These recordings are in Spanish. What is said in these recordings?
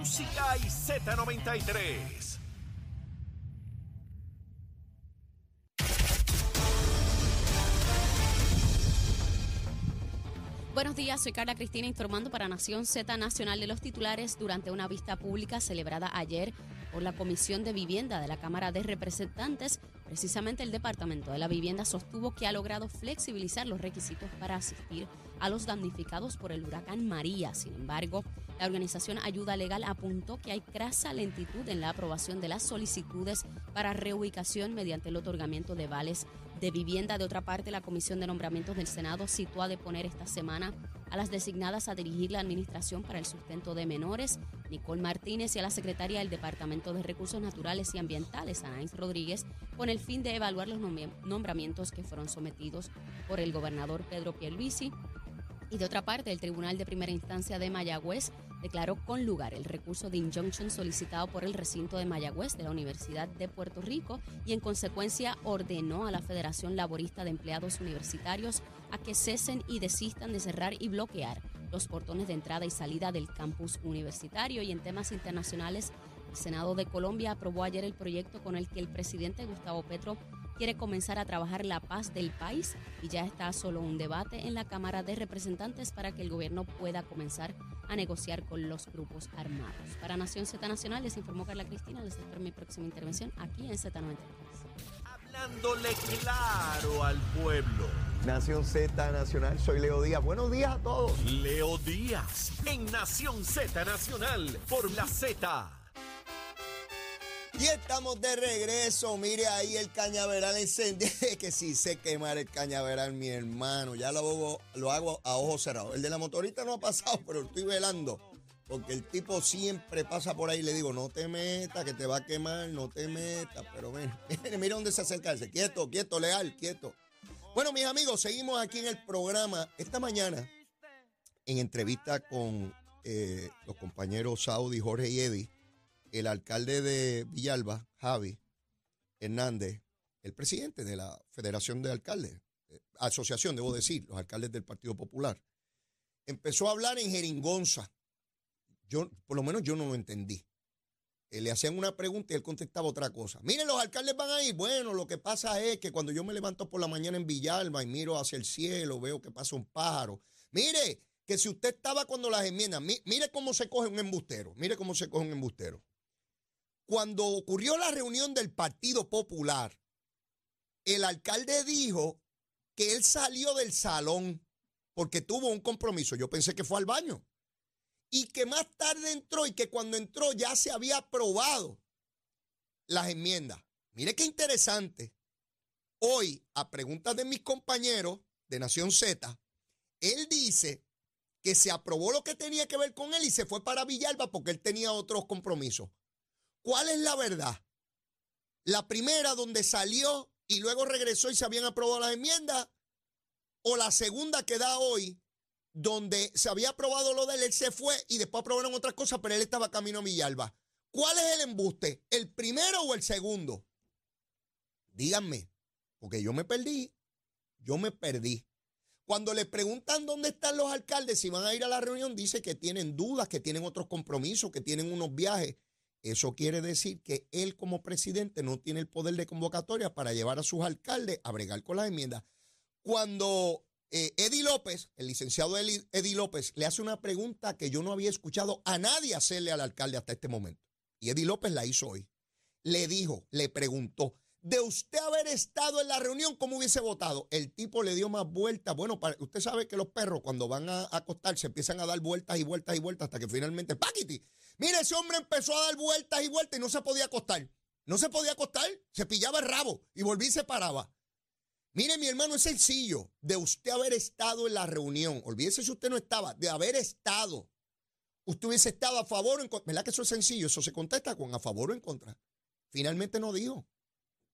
música y Z93. Buenos días, soy Carla Cristina informando para Nación Z Nacional de los titulares durante una vista pública celebrada ayer por la Comisión de Vivienda de la Cámara de Representantes. Precisamente el Departamento de la Vivienda sostuvo que ha logrado flexibilizar los requisitos para asistir a los damnificados por el huracán María. Sin embargo, la organización Ayuda Legal apuntó que hay crasa lentitud en la aprobación de las solicitudes para reubicación mediante el otorgamiento de vales de vivienda. De otra parte, la Comisión de Nombramientos del Senado citó a deponer esta semana a las designadas a dirigir la Administración para el Sustento de Menores, Nicole Martínez, y a la Secretaria del Departamento de Recursos Naturales y Ambientales, Anaís Rodríguez, con el fin de evaluar los nombramientos que fueron sometidos por el gobernador Pedro Pierluisi y de otra parte, el Tribunal de Primera Instancia de Mayagüez declaró con lugar el recurso de injunction solicitado por el recinto de Mayagüez de la Universidad de Puerto Rico y en consecuencia ordenó a la Federación Laborista de Empleados Universitarios a que cesen y desistan de cerrar y bloquear los portones de entrada y salida del campus universitario y en temas internacionales. El Senado de Colombia aprobó ayer el proyecto con el que el presidente Gustavo Petro quiere comenzar a trabajar la paz del país y ya está solo un debate en la Cámara de Representantes para que el gobierno pueda comenzar a negociar con los grupos armados. Para Nación Z Nacional les informó Carla Cristina. Les espero mi próxima intervención aquí en Z93. Hablándole claro al pueblo. Nación Z Nacional, soy Leo Díaz. Buenos días a todos. Leo Díaz en Nación Z Nacional por la Z. Y estamos de regreso. Mire ahí el cañaveral encendido. que si sé quemar el cañaveral, mi hermano. Ya lo hago, lo hago a ojos cerrados. El de la motorita no ha pasado, pero estoy velando. Porque el tipo siempre pasa por ahí le digo, no te metas, que te va a quemar, no te metas. Pero ven, mira dónde se acerca. Quieto, quieto, leal, quieto. Bueno, mis amigos, seguimos aquí en el programa. Esta mañana, en entrevista con eh, los compañeros Saudi, Jorge y Eddie el alcalde de Villalba, Javi Hernández, el presidente de la Federación de Alcaldes, eh, asociación, debo decir, los alcaldes del Partido Popular, empezó a hablar en jeringonza. Yo, por lo menos yo no lo entendí. Eh, le hacían una pregunta y él contestaba otra cosa. Miren, los alcaldes van ahí. Bueno, lo que pasa es que cuando yo me levanto por la mañana en Villalba y miro hacia el cielo, veo que pasa un pájaro. Mire, que si usted estaba cuando las enmiendas, mire cómo se coge un embustero, mire cómo se coge un embustero. Cuando ocurrió la reunión del Partido Popular, el alcalde dijo que él salió del salón porque tuvo un compromiso. Yo pensé que fue al baño. Y que más tarde entró y que cuando entró ya se había aprobado las enmiendas. Mire qué interesante. Hoy, a preguntas de mis compañeros de Nación Z, él dice que se aprobó lo que tenía que ver con él y se fue para Villalba porque él tenía otros compromisos. ¿Cuál es la verdad? La primera donde salió y luego regresó y se habían aprobado las enmiendas, o la segunda que da hoy, donde se había aprobado lo de él, él se fue y después aprobaron otras cosas, pero él estaba camino a Villalba. ¿Cuál es el embuste? ¿El primero o el segundo? Díganme, porque yo me perdí, yo me perdí. Cuando le preguntan dónde están los alcaldes, si van a ir a la reunión, dice que tienen dudas, que tienen otros compromisos, que tienen unos viajes. Eso quiere decir que él como presidente no tiene el poder de convocatoria para llevar a sus alcaldes a bregar con las enmiendas. Cuando eh, Eddie López, el licenciado Eddie López, le hace una pregunta que yo no había escuchado a nadie hacerle al alcalde hasta este momento. Y Eddie López la hizo hoy. Le dijo, le preguntó, de usted haber estado en la reunión, ¿cómo hubiese votado? El tipo le dio más vueltas. Bueno, usted sabe que los perros cuando van a acostarse empiezan a dar vueltas y vueltas y vueltas hasta que finalmente, ¡paquiti! Mire, ese hombre empezó a dar vueltas y vueltas y no se podía acostar. No se podía acostar, se pillaba el rabo y volví y se paraba. Mire, mi hermano, es sencillo. De usted haber estado en la reunión, olvídese si usted no estaba, de haber estado. Usted hubiese estado a favor o en contra. ¿Verdad que eso es sencillo? Eso se contesta con a favor o en contra. Finalmente no dijo.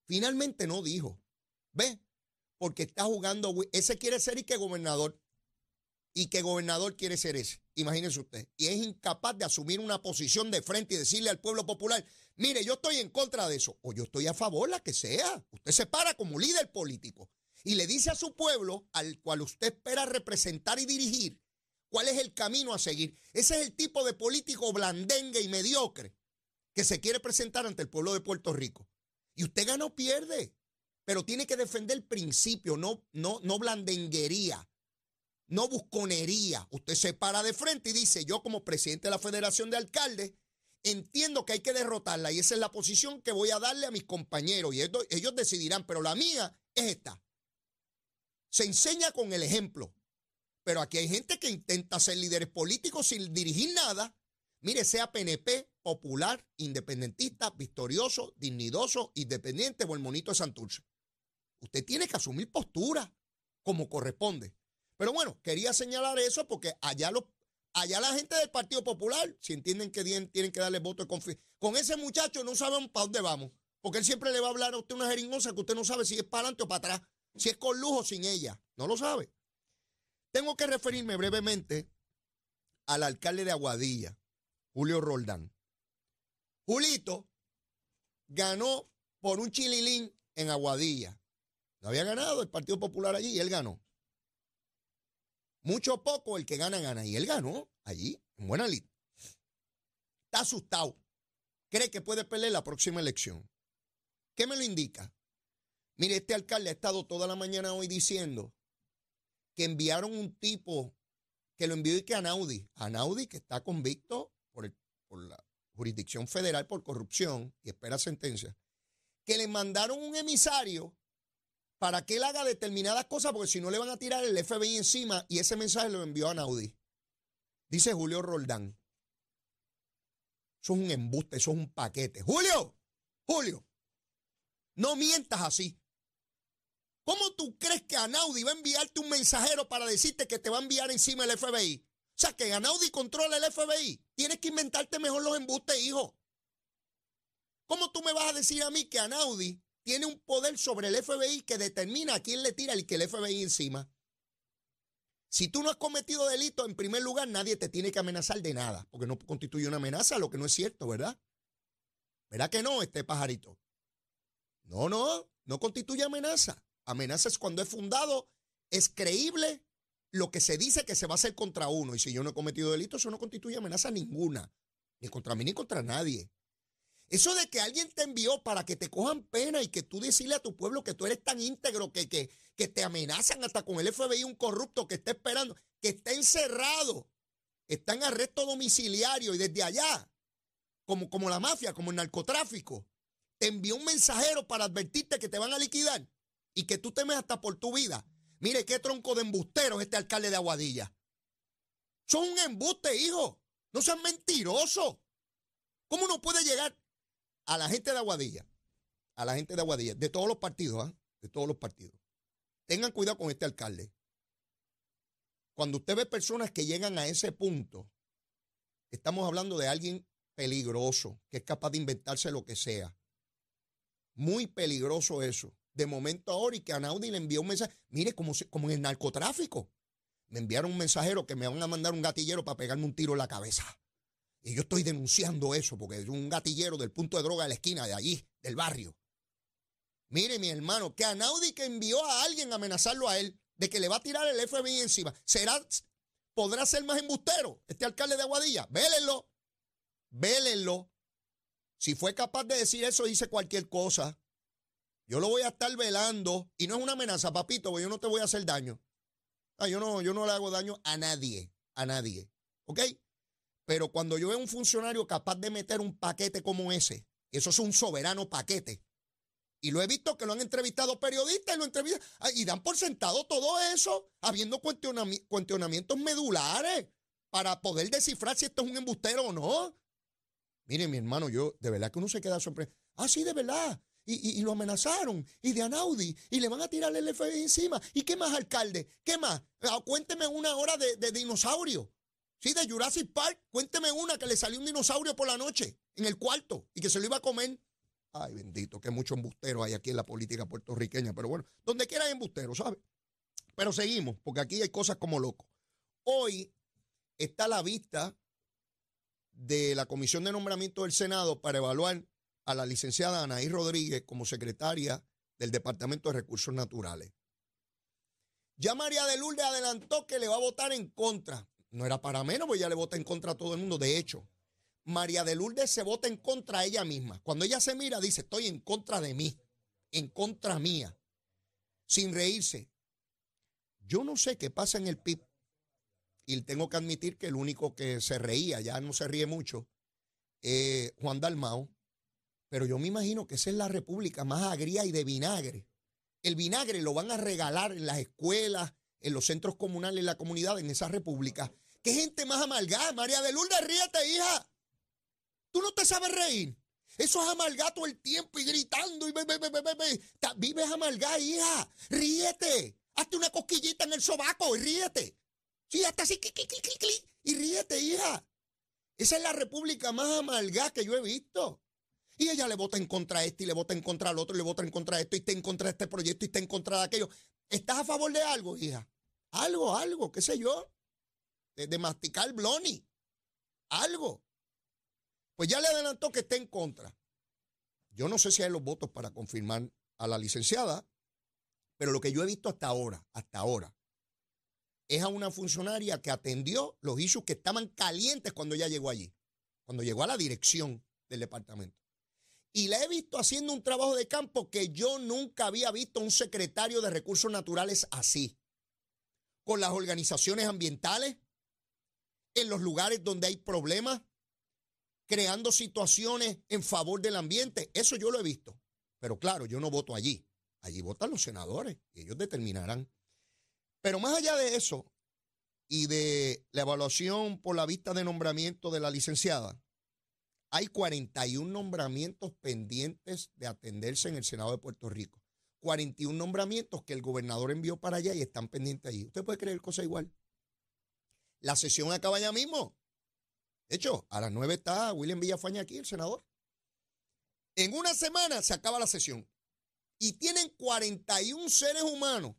Finalmente no dijo. ¿Ve? Porque está jugando. Ese quiere ser y que gobernador. Y que gobernador quiere ser ese. Imagínese usted. Y es incapaz de asumir una posición de frente y decirle al pueblo popular, mire, yo estoy en contra de eso. O yo estoy a favor, la que sea. Usted se para como líder político y le dice a su pueblo, al cual usted espera representar y dirigir, cuál es el camino a seguir. Ese es el tipo de político blandengue y mediocre que se quiere presentar ante el pueblo de Puerto Rico. Y usted gana o pierde, pero tiene que defender el principio, no, no, no blandenguería, no busconería. Usted se para de frente y dice, yo como presidente de la Federación de Alcaldes, entiendo que hay que derrotarla y esa es la posición que voy a darle a mis compañeros y ellos decidirán, pero la mía es esta. Se enseña con el ejemplo, pero aquí hay gente que intenta ser líderes políticos sin dirigir nada. Mire, sea PNP, popular, independentista, victorioso, dignidoso, independiente o el monito de Santurce. Usted tiene que asumir postura como corresponde. Pero bueno, quería señalar eso porque allá los Allá la gente del Partido Popular, si entienden que tienen que darle voto de confianza, con ese muchacho no saben para dónde vamos, porque él siempre le va a hablar a usted una jeringosa que usted no sabe si es para adelante o para atrás, si es con lujo o sin ella, no lo sabe. Tengo que referirme brevemente al alcalde de Aguadilla, Julio Roldán. Julito ganó por un chililín en Aguadilla. No había ganado el Partido Popular allí y él ganó. Mucho poco, el que gana, gana. Y él ganó allí, en Buena Lid. Está asustado. Cree que puede perder la próxima elección. ¿Qué me lo indica? Mire, este alcalde ha estado toda la mañana hoy diciendo que enviaron un tipo que lo envió y que a Naudi, a Naudi que está convicto por, por la jurisdicción federal por corrupción y espera sentencia, que le mandaron un emisario para que él haga determinadas cosas, porque si no le van a tirar el FBI encima y ese mensaje lo envió a Naudi. Dice Julio Roldán. Eso es un embuste, eso es un paquete. Julio, Julio, no mientas así. ¿Cómo tú crees que Anaudi va a enviarte un mensajero para decirte que te va a enviar encima el FBI? O sea, que Anaudi controla el FBI. Tienes que inventarte mejor los embustes, hijo. ¿Cómo tú me vas a decir a mí que Anaudi tiene un poder sobre el FBI que determina a quién le tira el que el FBI encima. Si tú no has cometido delito, en primer lugar, nadie te tiene que amenazar de nada, porque no constituye una amenaza, lo que no es cierto, ¿verdad? ¿Verdad que no, este pajarito? No, no, no constituye amenaza. Amenaza es cuando es fundado, es creíble lo que se dice que se va a hacer contra uno. Y si yo no he cometido delito, eso no constituye amenaza ninguna, ni contra mí ni contra nadie. Eso de que alguien te envió para que te cojan pena y que tú decirle a tu pueblo que tú eres tan íntegro que, que, que te amenazan hasta con el FBI, un corrupto que está esperando, que está encerrado, está en arresto domiciliario y desde allá, como, como la mafia, como el narcotráfico, te envió un mensajero para advertirte que te van a liquidar y que tú temes hasta por tu vida. Mire qué tronco de embusteros este alcalde de Aguadilla. Son un embuste, hijo. No sean mentirosos. ¿Cómo uno puede llegar a la gente de Aguadilla, a la gente de Aguadilla, de todos los partidos, ¿ah? de todos los partidos, tengan cuidado con este alcalde. Cuando usted ve personas que llegan a ese punto, estamos hablando de alguien peligroso, que es capaz de inventarse lo que sea. Muy peligroso eso. De momento ahora y que a Naudi le envió un mensaje, mire, como, como en el narcotráfico. Me enviaron un mensajero que me van a mandar un gatillero para pegarme un tiro en la cabeza. Y yo estoy denunciando eso porque es un gatillero del punto de droga de la esquina de allí, del barrio. Mire, mi hermano, que a Naudi que envió a alguien a amenazarlo a él de que le va a tirar el FBI encima, será, podrá ser más embustero este alcalde de Aguadilla. Vélenlo, vélenlo. Si fue capaz de decir eso, dice cualquier cosa. Yo lo voy a estar velando. Y no es una amenaza, papito, porque yo no te voy a hacer daño. Ah, yo, no, yo no le hago daño a nadie, a nadie. ¿Ok? Pero cuando yo veo un funcionario capaz de meter un paquete como ese, eso es un soberano paquete. Y lo he visto que lo han entrevistado periodistas y lo entrevistan ah, y dan por sentado todo eso, habiendo cuestionamientos medulares para poder descifrar si esto es un embustero o no. Mire, mi hermano, yo de verdad que uno se queda sorprendido. Ah, sí, de verdad. Y, lo amenazaron. Y de Anaudi. Y le van a tirar el FBI encima. ¿Y qué más, alcalde? ¿Qué más? Ah, cuénteme una hora de, de dinosaurio. Sí, de Jurassic Park. Cuénteme una que le salió un dinosaurio por la noche en el cuarto y que se lo iba a comer. Ay, bendito, que mucho embustero hay aquí en la política puertorriqueña. Pero bueno, donde quiera hay embustero, ¿sabe? Pero seguimos, porque aquí hay cosas como locos. Hoy está la vista de la Comisión de Nombramiento del Senado para evaluar a la licenciada Anaí Rodríguez como secretaria del Departamento de Recursos Naturales. Ya María de Lourdes adelantó que le va a votar en contra no era para menos, porque ella le vota en contra a todo el mundo. De hecho, María de Lourdes se vota en contra a ella misma. Cuando ella se mira, dice, estoy en contra de mí, en contra mía, sin reírse. Yo no sé qué pasa en el PIB. Y tengo que admitir que el único que se reía, ya no se ríe mucho, es Juan Dalmao. Pero yo me imagino que esa es la república más agria y de vinagre. El vinagre lo van a regalar en las escuelas, en los centros comunales, en la comunidad, en esa república. ¿Qué gente más amargada? María de Lourdes, ríete, hija. Tú no te sabes reír. Eso es amargado todo el tiempo y gritando y Vives amargada, hija. Ríete. Hazte una cosquillita en el sobaco y ríete. Sí, hasta así, y ríete, hija. Esa es la república más amargada que yo he visto. Y ella le vota en contra de este y le vota en contra al otro y le vota en contra de esto y está en contra de este proyecto y está en contra de aquello. ¿Estás a favor de algo, hija? Algo, algo, qué sé yo. De, masticar bloni. Algo. Pues ya le adelantó que está en contra. Yo no sé si hay los votos para confirmar a la licenciada, pero lo que yo he visto hasta ahora, hasta ahora, es a una funcionaria que atendió los issues que estaban calientes cuando ella llegó allí, cuando llegó a la dirección del departamento. Y la he visto haciendo un trabajo de campo que yo nunca había visto un secretario de recursos naturales así. Con las organizaciones ambientales, en los lugares donde hay problemas, creando situaciones en favor del ambiente. Eso yo lo he visto. Pero claro, yo no voto allí. Allí votan los senadores y ellos determinarán. Pero más allá de eso y de la evaluación por la vista de nombramiento de la licenciada, hay 41 nombramientos pendientes de atenderse en el Senado de Puerto Rico. 41 nombramientos que el gobernador envió para allá y están pendientes allí. ¿Usted puede creer cosa igual? La sesión acaba ya mismo. De hecho, a las 9 está William Villafaña aquí, el senador. En una semana se acaba la sesión. Y tienen 41 seres humanos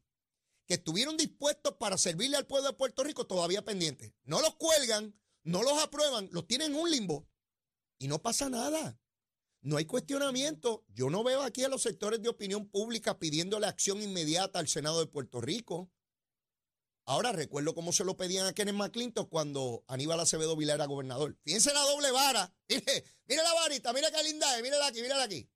que estuvieron dispuestos para servirle al pueblo de Puerto Rico todavía pendientes. No los cuelgan, no los aprueban, los tienen en un limbo. Y no pasa nada. No hay cuestionamiento. Yo no veo aquí a los sectores de opinión pública pidiéndole acción inmediata al Senado de Puerto Rico. Ahora recuerdo cómo se lo pedían a Kenneth McClinton cuando Aníbal Acevedo Vilá era gobernador. Fíjense la doble vara. Mire, mire la varita, mire qué linda es, mírala aquí, mírala aquí.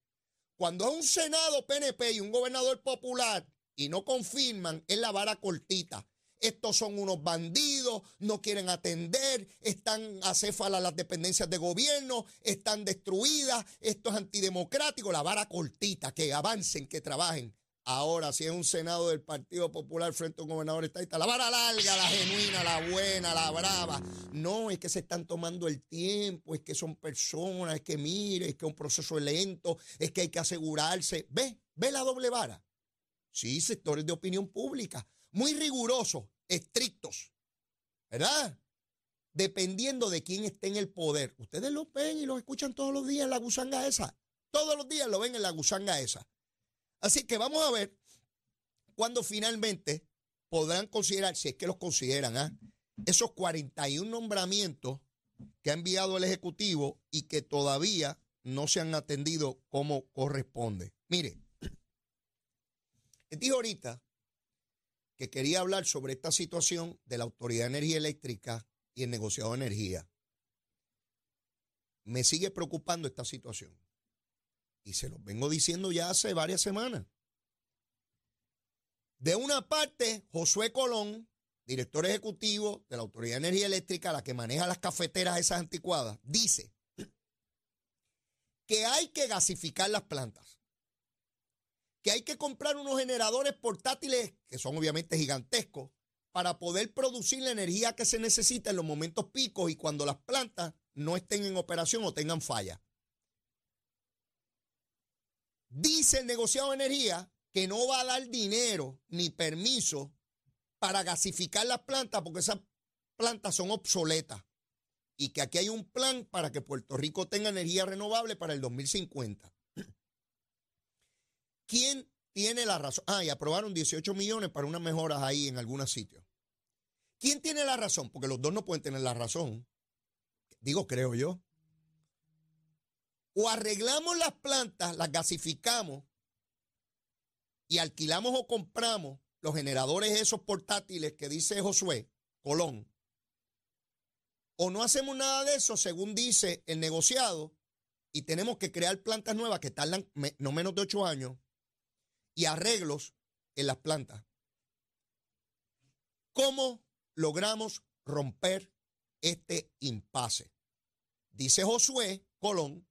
Cuando es un Senado PNP y un gobernador popular y no confirman, es la vara cortita. Estos son unos bandidos, no quieren atender, están acéfalas las dependencias de gobierno, están destruidas, esto es antidemocrático, la vara cortita, que avancen, que trabajen. Ahora, si es un Senado del Partido Popular frente a un gobernador estadista, la vara larga, la genuina, la buena, la brava. No, es que se están tomando el tiempo, es que son personas, es que mire, es que es un proceso lento, es que hay que asegurarse. ¿Ve? ¿Ve la doble vara? Sí, sectores de opinión pública, muy rigurosos, estrictos, ¿verdad? Dependiendo de quién esté en el poder. Ustedes lo ven y lo escuchan todos los días en la gusanga esa. Todos los días lo ven en la gusanga esa. Así que vamos a ver cuándo finalmente podrán considerar, si es que los consideran, ¿ah? esos 41 nombramientos que ha enviado el Ejecutivo y que todavía no se han atendido como corresponde. Mire, dijo ahorita que quería hablar sobre esta situación de la Autoridad de Energía Eléctrica y el negociado de energía. Me sigue preocupando esta situación. Y se los vengo diciendo ya hace varias semanas. De una parte, Josué Colón, director ejecutivo de la Autoridad de Energía Eléctrica, la que maneja las cafeteras esas anticuadas, dice que hay que gasificar las plantas, que hay que comprar unos generadores portátiles, que son obviamente gigantescos, para poder producir la energía que se necesita en los momentos picos y cuando las plantas no estén en operación o tengan falla. Dice el negociado de energía que no va a dar dinero ni permiso para gasificar las plantas porque esas plantas son obsoletas y que aquí hay un plan para que Puerto Rico tenga energía renovable para el 2050. ¿Quién tiene la razón? Ah, y aprobaron 18 millones para unas mejoras ahí en algunos sitios. ¿Quién tiene la razón? Porque los dos no pueden tener la razón. Digo, creo yo. O arreglamos las plantas, las gasificamos y alquilamos o compramos los generadores esos portátiles que dice Josué Colón. o no hacemos nada de eso, según dice el negociado, y tenemos que crear plantas nuevas que tardan no menos de ocho años y arreglos en las plantas. ¿Cómo logramos romper este impasse? Dice Josué Colón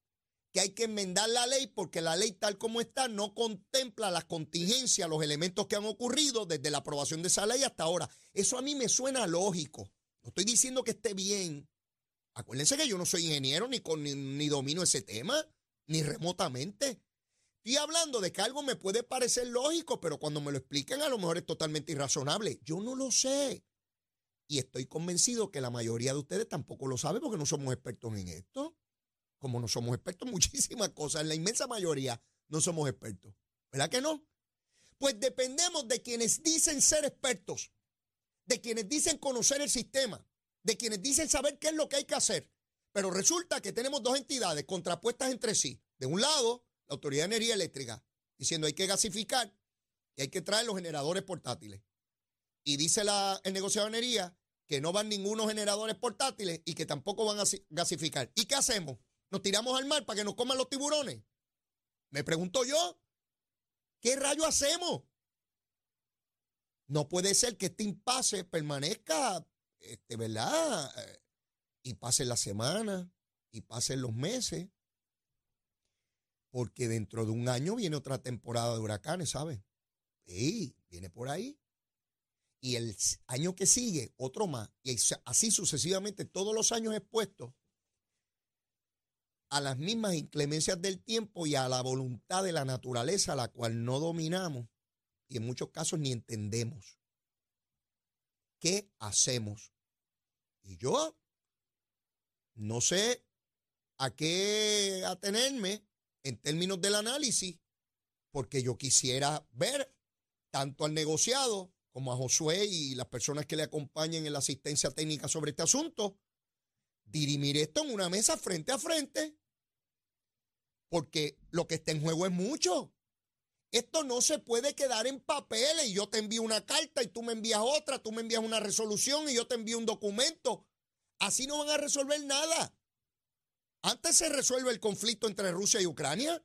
que hay que enmendar la ley porque la ley tal como está no contempla las contingencias, los elementos que han ocurrido desde la aprobación de esa ley hasta ahora. Eso a mí me suena lógico. No estoy diciendo que esté bien. Acuérdense que yo no soy ingeniero ni, con, ni, domino ese tema, ni remotamente. Estoy hablando de que algo me puede parecer lógico, pero cuando me lo expliquen a lo mejor es totalmente irrazonable. Yo no lo sé. Y estoy convencido que la mayoría de ustedes tampoco lo sabe porque no somos expertos en esto como no somos expertos muchísimas cosas, en la inmensa mayoría no somos expertos. ¿Verdad que no? Pues dependemos de quienes dicen ser expertos, de quienes dicen conocer el sistema, de quienes dicen saber qué es lo que hay que hacer. Pero resulta que tenemos dos entidades contrapuestas entre sí. De un lado, la Autoridad de Energía Eléctrica, diciendo hay que gasificar y hay que traer los generadores portátiles. Y dice la, el negociado de energía que no van ningunos generadores portátiles y que tampoco van a gasificar. ¿Y qué hacemos? Nos tiramos al mar para que nos coman los tiburones. Me pregunto yo, ¿qué rayo hacemos? No puede ser que este impasse permanezca, este, ¿verdad? Eh, y pasen las semanas y pasen los meses. Porque dentro de un año viene otra temporada de huracanes, ¿sabes? Sí, viene por ahí. Y el año que sigue, otro más. Y así sucesivamente, todos los años expuestos a las mismas inclemencias del tiempo y a la voluntad de la naturaleza, la cual no dominamos y en muchos casos ni entendemos. ¿Qué hacemos? Y yo no sé a qué atenerme en términos del análisis, porque yo quisiera ver tanto al negociado como a Josué y las personas que le acompañen en la asistencia técnica sobre este asunto, dirimir esto en una mesa frente a frente porque lo que está en juego es mucho. Esto no se puede quedar en papeles y yo te envío una carta y tú me envías otra, tú me envías una resolución y yo te envío un documento. Así no van a resolver nada. Antes se resuelve el conflicto entre Rusia y Ucrania.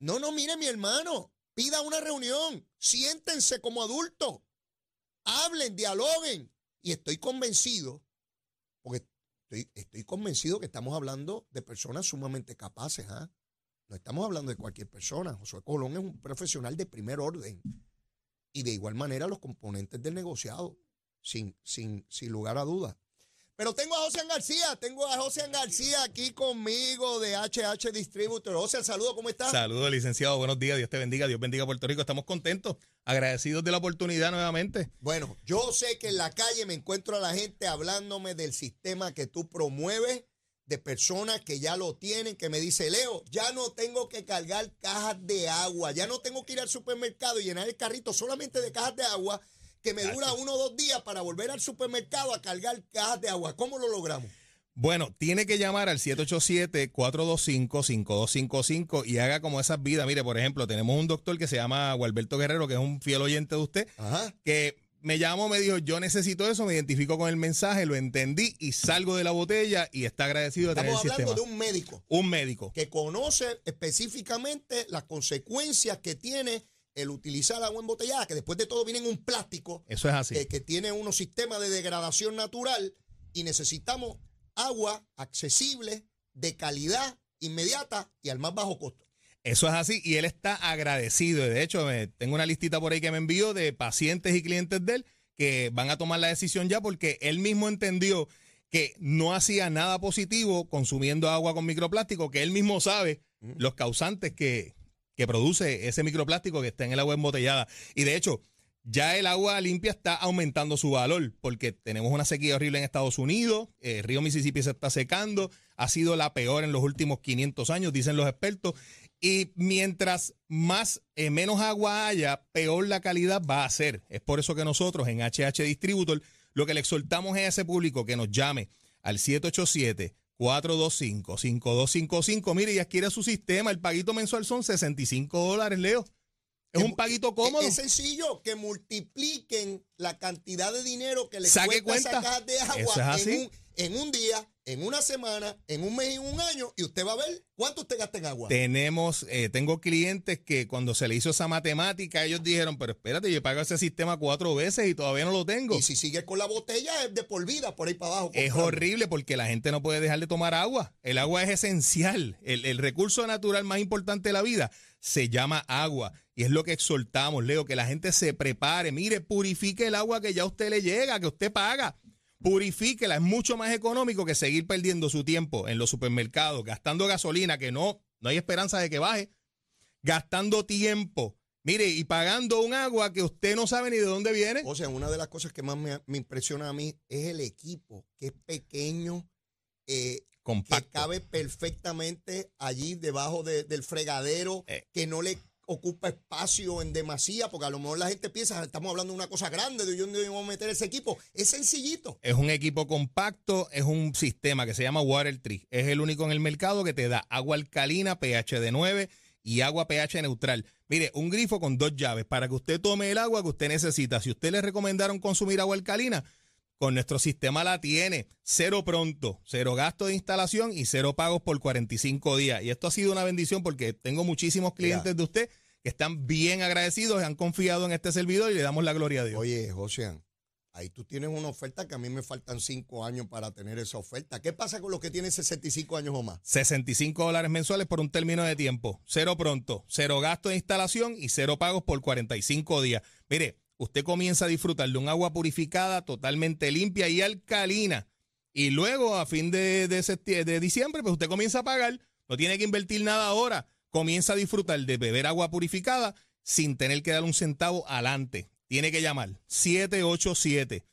No, no, mire mi hermano, pida una reunión, siéntense como adultos, hablen, dialoguen. Y estoy convencido, Estoy, convencido que estamos hablando de personas sumamente capaces. ¿ah? No estamos hablando de cualquier persona. José Colón es un profesional de primer orden. Y de igual manera los componentes del negociado, sin, sin, sin lugar a dudas. Pero tengo a José García, tengo a José García aquí conmigo de HH Distributor. José, saludo, ¿cómo estás? Saludos, licenciado, buenos días, Dios te bendiga, Dios bendiga a Puerto Rico. Estamos contentos, agradecidos de la oportunidad nuevamente. Bueno, yo sé que en la calle me encuentro a la gente hablándome del sistema que tú promueves, de personas que ya lo tienen, que me dice, Leo, ya no tengo que cargar cajas de agua, ya no tengo que ir al supermercado y llenar el carrito solamente de cajas de agua que me dura uno o dos días para volver al supermercado a cargar cajas de agua. ¿Cómo lo logramos? Bueno, tiene que llamar al 787-425-5255 y haga como esas vidas. Mire, por ejemplo, tenemos un doctor que se llama Gualberto Guerrero, que es un fiel oyente de usted, que me llamó, me dijo, yo necesito eso, me identifico con el mensaje, lo entendí y salgo de la botella y está agradecido de tener el sistema. Estamos hablando de un médico. Un médico. Que conoce específicamente las consecuencias que tiene el utilizar agua embotellada, que después de todo viene en un plástico. Eso es así. que tiene unos sistemas de degradación natural y necesitamos agua accesible, de calidad, inmediata y al más bajo costo. Eso es así y él está agradecido. De hecho, tengo una listita por ahí que me envió de pacientes y clientes de él que van a tomar la decisión ya porque él mismo entendió que no hacía nada positivo consumiendo agua con microplástico, que él mismo sabe los causantes que, que produce ese microplástico que está en el agua embotellada. Y de hecho, ya el agua limpia está aumentando su valor porque tenemos una sequía horrible en Estados Unidos, el río Mississippi se está secando, ha sido la peor en los últimos 500 años, dicen los expertos. Y mientras más eh, menos agua haya, peor la calidad va a ser. Es por eso que nosotros en HH Distributor lo que le exhortamos es a ese público que nos llame al 787 425-5255. Mire, y adquiere su sistema. El paguito mensual son 65 dólares, Leo. Es un paguito cómodo. Es sencillo que multipliquen la cantidad de dinero que le Saque cuenta, sacar de agua en un día, en una semana, en un mes y en un año, y usted va a ver cuánto usted gasta en agua. Tenemos, eh, tengo clientes que cuando se le hizo esa matemática, ellos dijeron, pero espérate, yo pago ese sistema cuatro veces y todavía no lo tengo. Y si sigue con la botella, es de por vida, por ahí para abajo. Es horrible porque la gente no puede dejar de tomar agua. El agua es esencial. El, el recurso natural más importante de la vida se llama agua. Y es lo que exhortamos, Leo, que la gente se prepare. Mire, purifique el agua que ya a usted le llega, que usted paga. Purifíquela. Es mucho más económico que seguir perdiendo su tiempo en los supermercados, gastando gasolina, que no, no hay esperanza de que baje. Gastando tiempo. Mire, y pagando un agua que usted no sabe ni de dónde viene. O sea, una de las cosas que más me, me impresiona a mí es el equipo, que es pequeño, eh, que cabe perfectamente allí debajo de- del fregadero, Eh. que no le ocupa espacio en demasía, porque a lo mejor la gente piensa, estamos hablando de una cosa grande, de dónde vamos a meter ese equipo. Es sencillito. Es un equipo compacto, es un sistema que se llama Water Tree. Es el único en el mercado que te da agua alcalina, pH de 9 y agua pH neutral. Mire, un grifo con dos llaves para que usted tome el agua que usted necesita. Si usted le recomendaron consumir agua alcalina, con nuestro sistema la tiene. Cero pronto, cero gasto de instalación y cero pagos por 45 días. Y esto ha sido una bendición porque tengo muchísimos clientes de usted que están bien agradecidos, han confiado en este servidor y le damos la gloria a Dios. Oye, José, ahí tú tienes una oferta que a mí me faltan cinco años para tener esa oferta. ¿Qué pasa con los que tienen 65 años o más? 65 dólares mensuales por un término de tiempo. Cero pronto, cero gasto de instalación y cero pagos por 45 días. Mire, usted comienza a disfrutar de un agua purificada totalmente limpia y alcalina. Y luego, a fin de, de, diciembre, pues usted comienza a pagar. No tiene que invertir nada ahora. Comienza a disfrutar de beber agua purificada sin tener que dar un centavo adelante. Tiene que llamar 787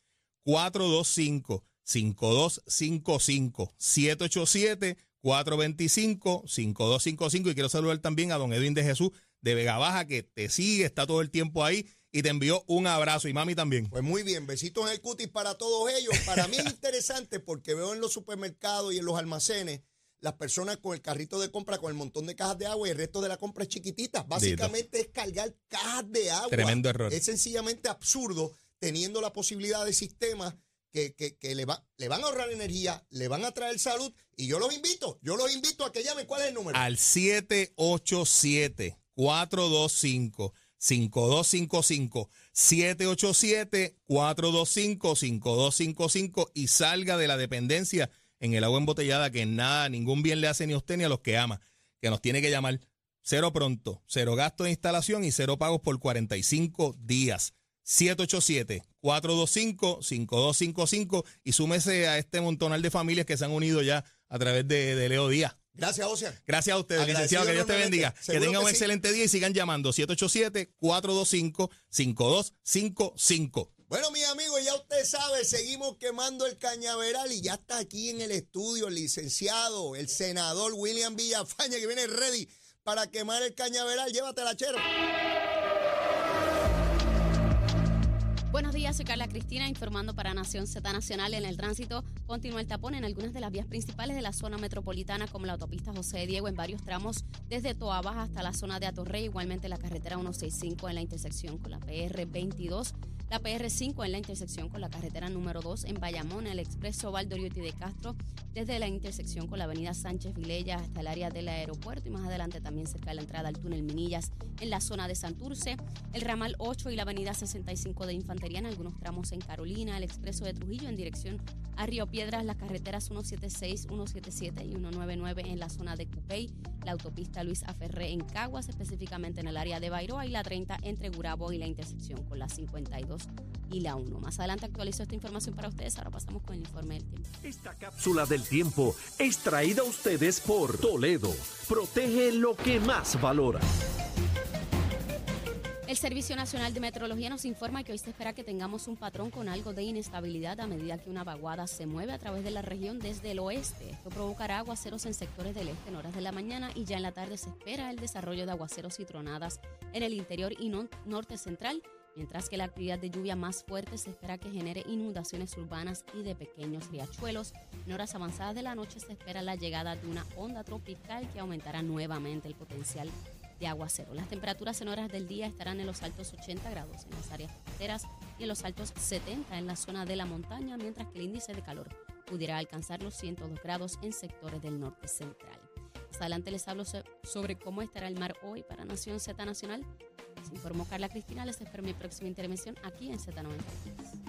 425 5255 787 425 5255 y quiero saludar también a don Edwin de Jesús de Vega Baja que te sigue, está todo el tiempo ahí y te envió un abrazo y mami también. Pues muy bien, besitos en el cutis para todos ellos. Para mí es interesante porque veo en los supermercados y en los almacenes las personas con el carrito de compra con el montón de cajas de agua y el resto de la compra es chiquitita. Básicamente es cargar cajas de agua. Tremendo error. Es sencillamente absurdo teniendo la posibilidad de sistemas que, que- que le, va- le van a ahorrar energía, le van a traer salud y yo los invito, yo los invito a que llamen. ¿Cuál es el número? Al 787 425 5255 787 425 5255 y salga de la dependencia en el agua embotellada que nada, ningún bien le hace ni a usted ni a los que ama, que nos tiene que llamar cero pronto, cero gasto de instalación y cero pagos por 45 días. 787-425-5255 y súmese a este montonal de familias que se han unido ya a través de, de Leo Díaz. Gracias, Ocean. Gracias a ustedes, Agradecido licenciado. Que Dios te bendiga. Que tengan un sí. excelente día y sigan llamando. 787-425-5255. Bueno, mis amigos, ya usted sabe, seguimos quemando el cañaveral y ya está aquí en el estudio el licenciado, el senador William Villafaña, que viene ready para quemar el cañaveral. Llévatela, chero. Días, soy Carla Cristina informando para Nación Z Nacional. En el tránsito continúa el tapón en algunas de las vías principales de la zona metropolitana, como la autopista José Diego en varios tramos desde Toa hasta la zona de Atorrey, igualmente la carretera 165 en la intersección con la PR 22, la PR 5 en la intersección con la carretera número 2 en Bayamón, el expreso Valdoriotti de Castro desde la intersección con la avenida Sánchez Vilella hasta el área del aeropuerto y más adelante también cerca de la entrada al túnel Minillas en la zona de Santurce, el ramal 8 y la avenida 65 de Infantería en algunos tramos en Carolina, el expreso de Trujillo en dirección a Río Piedras, las carreteras 176, 177 y 199 en la zona de Cupey, la autopista Luis Aferré en Caguas, específicamente en el área de Bairoa y la 30 entre Gurabo y la intersección con la 52 y la 1. Más adelante actualizo esta información para ustedes, ahora pasamos con el informe del tiempo. Esta cápsula del tiempo es traída a ustedes por Toledo. Protege lo que más valora. El Servicio Nacional de Meteorología nos informa que hoy se espera que tengamos un patrón con algo de inestabilidad a medida que una vaguada se mueve a través de la región desde el oeste. Esto provocará aguaceros en sectores del este en horas de la mañana y ya en la tarde se espera el desarrollo de aguaceros y tronadas en el interior y no- norte central, mientras que la actividad de lluvia más fuerte se espera que genere inundaciones urbanas y de pequeños riachuelos. En horas avanzadas de la noche se espera la llegada de una onda tropical que aumentará nuevamente el potencial de aguacero. Las temperaturas en horas del día estarán en los altos 80 grados en las áreas costeras y en los altos 70 en la zona de la montaña, mientras que el índice de calor pudiera alcanzar los 102 grados en sectores del norte central. Más adelante les hablo sobre cómo estará el mar hoy para Nación Z Nacional. Informó Carla Cristina. Les espero mi próxima intervención aquí en Z93.